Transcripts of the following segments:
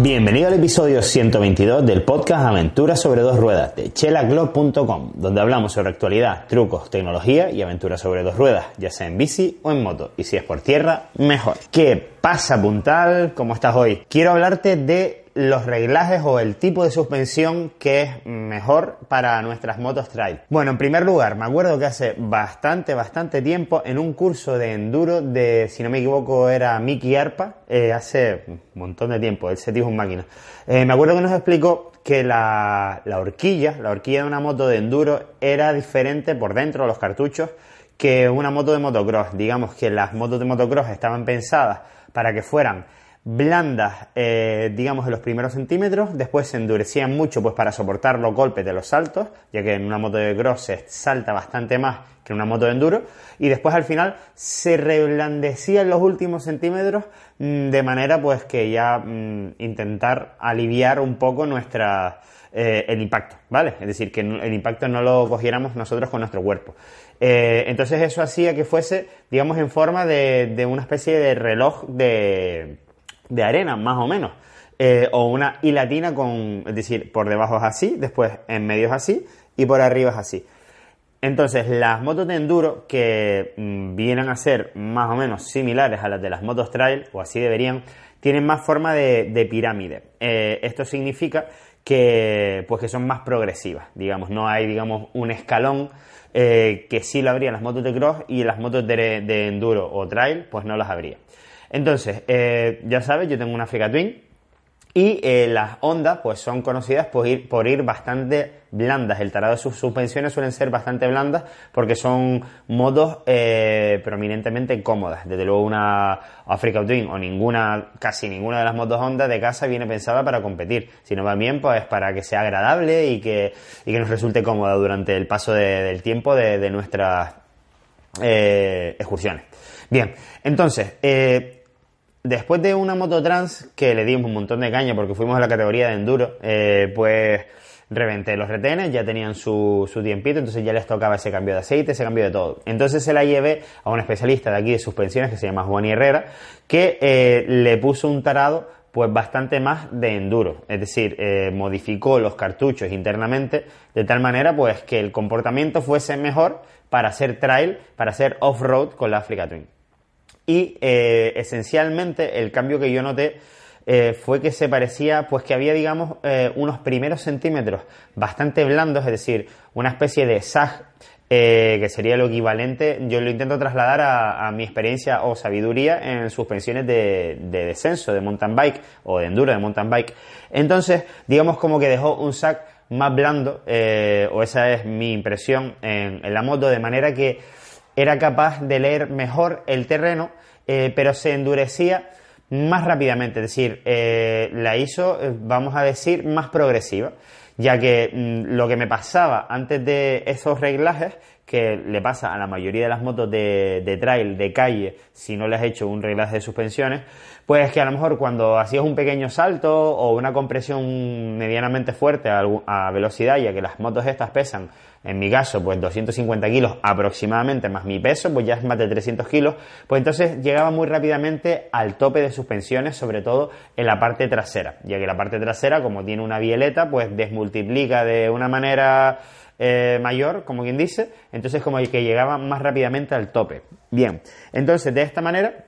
Bienvenido al episodio 122 del podcast Aventuras sobre dos ruedas de chelaclub.com, donde hablamos sobre actualidad, trucos, tecnología y aventuras sobre dos ruedas, ya sea en bici o en moto, y si es por tierra, mejor. ¿Qué pasa, puntal? ¿Cómo estás hoy? Quiero hablarte de los reglajes o el tipo de suspensión que es mejor para nuestras motos trail. Bueno, en primer lugar, me acuerdo que hace bastante, bastante tiempo en un curso de enduro de, si no me equivoco, era Mickey Arpa, eh, hace un montón de tiempo, ese tío es un máquina. Eh, me acuerdo que nos explicó que la, la horquilla, la horquilla de una moto de enduro era diferente por dentro de los cartuchos que una moto de motocross. Digamos que las motos de motocross estaban pensadas para que fueran blandas, eh, digamos, en los primeros centímetros, después se endurecían mucho pues para soportar los golpes de los saltos, ya que en una moto de cross se salta bastante más que en una moto de enduro, y después al final se reblandecían los últimos centímetros mm, de manera pues que ya mm, intentar aliviar un poco nuestra eh, el impacto, ¿vale? Es decir, que el impacto no lo cogiéramos nosotros con nuestro cuerpo. Eh, entonces eso hacía que fuese, digamos, en forma de una especie de reloj de de arena, más o menos. Eh, o una y latina con, es decir, por debajo es así, después en medio es así y por arriba es así. Entonces, las motos de enduro que mm, vienen a ser más o menos similares a las de las motos trail, o así deberían, tienen más forma de, pirámide. Eh, esto significa que, pues, que son más progresivas, digamos, no hay, digamos, un escalón eh, que sí lo habría las motos de cross y las motos de enduro o trail, pues no las habría. Entonces, eh, ya sabes, yo tengo una Africa Twin y eh, las ondas pues son conocidas por ir, por ir bastante blandas. El tarado de sus suspensiones suelen ser bastante blandas porque son modos eh, prominentemente cómodas. Desde luego una Africa Twin o ninguna, casi ninguna de las motos Honda de casa viene pensada para competir, sino va bien pues para que sea agradable y que, y que nos resulte cómoda durante el paso del tiempo de nuestras excursiones. Bien, entonces, después de una moto trans que le dimos un montón de caña porque fuimos a la categoría de enduro, eh, pues reventé los retenes, ya tenían su, su, tiempito, entonces ya les tocaba ese cambio de aceite, ese cambio de todo. Entonces se la llevé a un especialista de aquí de suspensiones que se llama Juan Herrera, que eh, le puso un tarado pues bastante más de enduro, es decir, eh, modificó los cartuchos internamente de tal manera pues que el comportamiento fuese mejor para hacer trail, para hacer off-road con la Africa Twin. Y eh, esencialmente el cambio que yo noté eh, fue que se parecía, pues que había, digamos, eh, unos primeros centímetros bastante blandos, es decir, una especie de sag, que sería lo equivalente, yo lo intento trasladar a, mi experiencia o sabiduría en suspensiones de, descenso, de mountain bike o de enduro de mountain bike. Entonces, digamos como que dejó un sag más blando, o esa es mi impresión en la moto, de manera que era capaz de leer mejor el terreno, eh, pero se endurecía más rápidamente, es decir, eh, la hizo, eh, vamos a decir, más progresiva, ya que mm, lo que me pasaba antes de esos reglajes, que le pasa a la mayoría de las motos de, de trail, de calle, si no les has hecho un reglaje de suspensiones, pues que a lo mejor cuando hacías un pequeño salto o una compresión medianamente fuerte a, a velocidad, ya que las motos estas pesan en mi caso, pues 250 kilos aproximadamente, más mi peso, pues ya es más de 300 kilos, pues entonces llegaba muy rápidamente al tope de suspensiones, sobre todo en la parte trasera, ya que la parte trasera, como tiene una bieleta, pues desmultiplica de una manera eh, mayor, como quien dice, entonces como que llegaba más rápidamente al tope. Bien, entonces de esta manera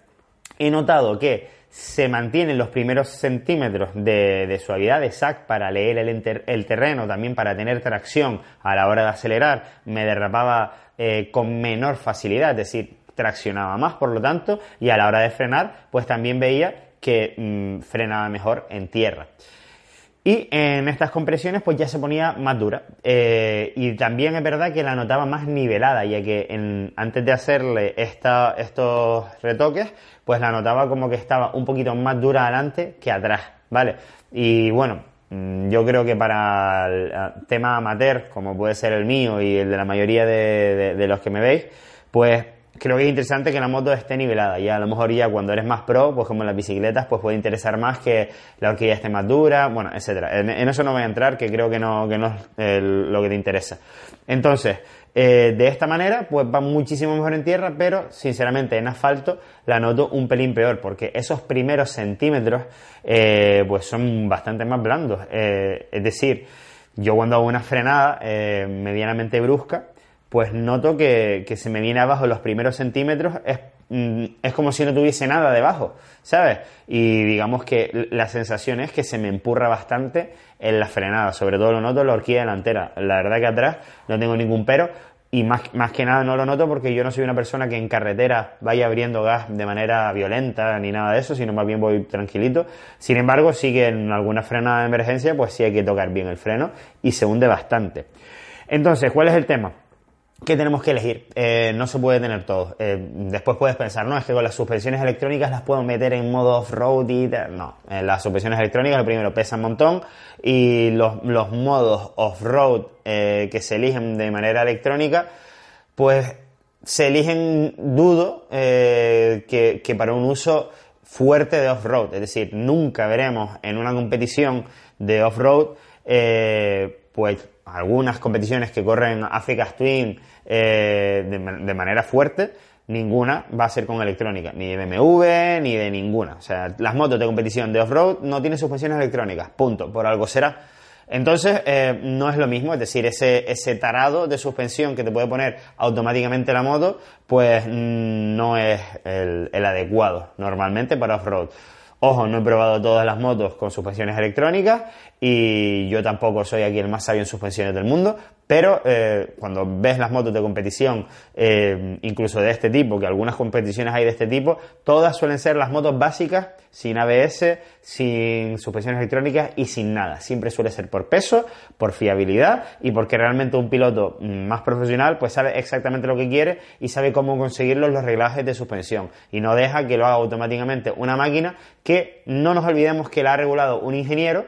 he notado que se mantienen los primeros centímetros de, suavidad de SAC para leer el, terreno, también para tener tracción a la hora de acelerar, me derrapaba eh, con menor facilidad, es decir, traccionaba más, por lo tanto, y a la hora de frenar, pues también veía que mm, frenaba mejor en tierra. Y en estas compresiones pues ya se ponía más dura. Eh, y también es verdad que la notaba más nivelada, ya que antes de hacerle estos retoques, pues la notaba como que estaba un poquito más dura adelante que atrás, ¿vale? Y bueno, mm, yo creo que para el tema amateur, como puede ser el mío y el de la mayoría de, los que me veis, pues creo que es interesante que la moto esté nivelada. Y a lo mejor ya cuando eres más pro, pues como en las bicicletas, pues puede interesar más que la horquilla esté más dura, bueno, etcétera. En, eso no voy a entrar, que creo que no, que no es lo que te interesa. Entonces, eh, de esta manera, pues va muchísimo mejor en tierra, pero sinceramente en asfalto la noto un pelín peor, porque esos primeros centímetros, eh, pues son bastante más blandos. Eh, es decir, yo cuando hago una frenada medianamente brusca, pues noto que, se me viene abajo los primeros centímetros, es, mm, es, como si no tuviese nada debajo, ¿sabes? Y digamos que la sensación es que se me empurra bastante en la frenada, sobre todo lo noto en la horquilla delantera. La verdad que atrás no tengo ningún pero, y más, más que nada no lo noto porque yo no soy una persona que en carretera vaya abriendo gas de manera violenta ni nada de eso, sino más bien voy tranquilito. Sin embargo, sí que en alguna frenada de emergencia, pues sí hay que tocar bien el freno y se hunde bastante. Entonces, ¿cuál es el tema? ¿Qué tenemos que elegir? Eh, no se puede tener todo. Eh, después puedes pensar, no, es que con las suspensiones electrónicas las puedo meter en modo off-road y tal. No, eh, las suspensiones electrónicas, lo primero, pesan un montón y los, los modos off-road que se eligen de manera electrónica, pues se eligen, dudo, que, que para un uso fuerte de off-road. Es decir, nunca veremos en una competición de off-road, pues algunas competiciones que corren Africa Twin eh, de, manera fuerte, ninguna va a ser con electrónica, ni de BMW, ni de ninguna. O sea, las motos de competición de off-road no tienen suspensiones electrónicas, punto, por algo será. Entonces, eh, no es lo mismo, es decir, ese, ese tarado de suspensión que te puede poner automáticamente la moto, pues mm, no es el, el adecuado normalmente para off-road. Ojo, no he probado todas las motos con suspensiones electrónicas y yo tampoco soy aquí el más sabio en suspensiones del mundo, pero eh, cuando ves las motos de competición, eh, incluso de este tipo, que algunas competiciones hay de este tipo, todas suelen ser las motos básicas, sin ABS, sin suspensiones electrónicas y sin nada. Siempre suele ser por peso, por fiabilidad y porque realmente un piloto más profesional pues sabe exactamente lo que quiere y sabe cómo conseguir los reglajes de suspensión y no deja que lo haga automáticamente una máquina no nos olvidemos que la ha regulado un ingeniero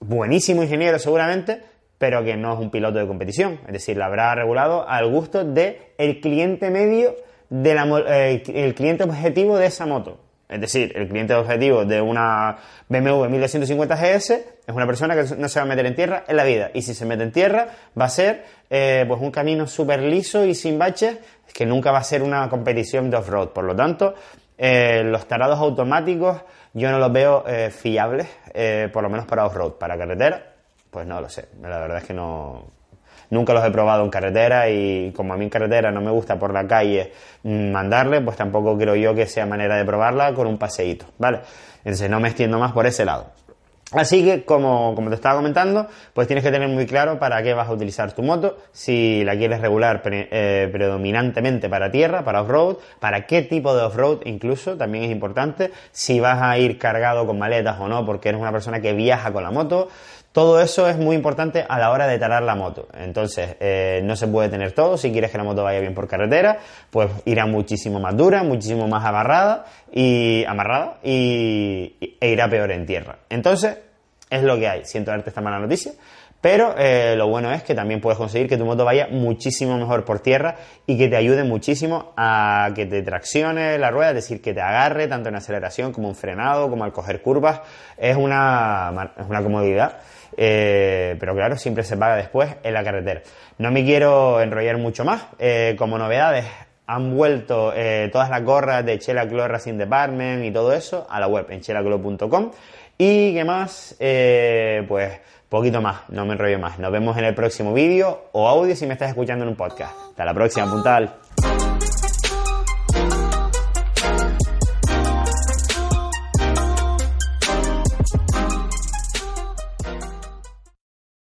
buenísimo ingeniero seguramente, pero que no es un piloto de competición. Es decir, la habrá regulado al gusto del el cliente medio, de la, eh, el cliente objetivo de esa moto. Es decir, el cliente objetivo de una BMW 1250 GS es una persona que no se va a meter en tierra en la vida. Y si se mete en tierra, va a ser eh, pues un camino súper liso y sin baches, que nunca va a ser una competición de off-road. Por lo tanto, eh, los tarados automáticos yo no los veo eh, fiables, eh, por lo menos para off-road. Para carretera, pues no lo sé. La verdad es que no. Nunca los he probado en carretera y como a mí en carretera no me gusta por la calle mm, mandarle, pues tampoco creo yo que sea manera de probarla con un paseíto, ¿vale? Entonces no me extiendo más por ese lado. Así que, como, como, te estaba comentando, pues tienes que tener muy claro para qué vas a utilizar tu moto, si la quieres regular eh, predominantemente para tierra, para off-road, para qué tipo de off-road incluso, también es importante, si vas a ir cargado con maletas o no, porque eres una persona que viaja con la moto. Todo eso es muy importante a la hora de tarar la moto. Entonces, eh, no se puede tener todo. Si quieres que la moto vaya bien por carretera, pues irá muchísimo más dura, muchísimo más amarrada y amarrada y, e irá peor en tierra. Entonces, es lo que hay. Siento darte esta mala noticia. Pero eh, lo bueno es que también puedes conseguir que tu moto vaya muchísimo mejor por tierra y que te ayude muchísimo a que te traccione la rueda, es decir, que te agarre tanto en aceleración como en frenado, como al coger curvas. Es una, es una comodidad. Eh, pero claro, siempre se paga después en la carretera. No me quiero enrollar mucho más. Eh, como novedades, han vuelto todas las gorras de Chela Clo Racing Department y todo eso a la web en chelaclo.com. Y qué más, pues poquito más, no me enrollo más. Nos vemos en el próximo vídeo o audio si me estás escuchando en un podcast. Hasta la próxima, puntal.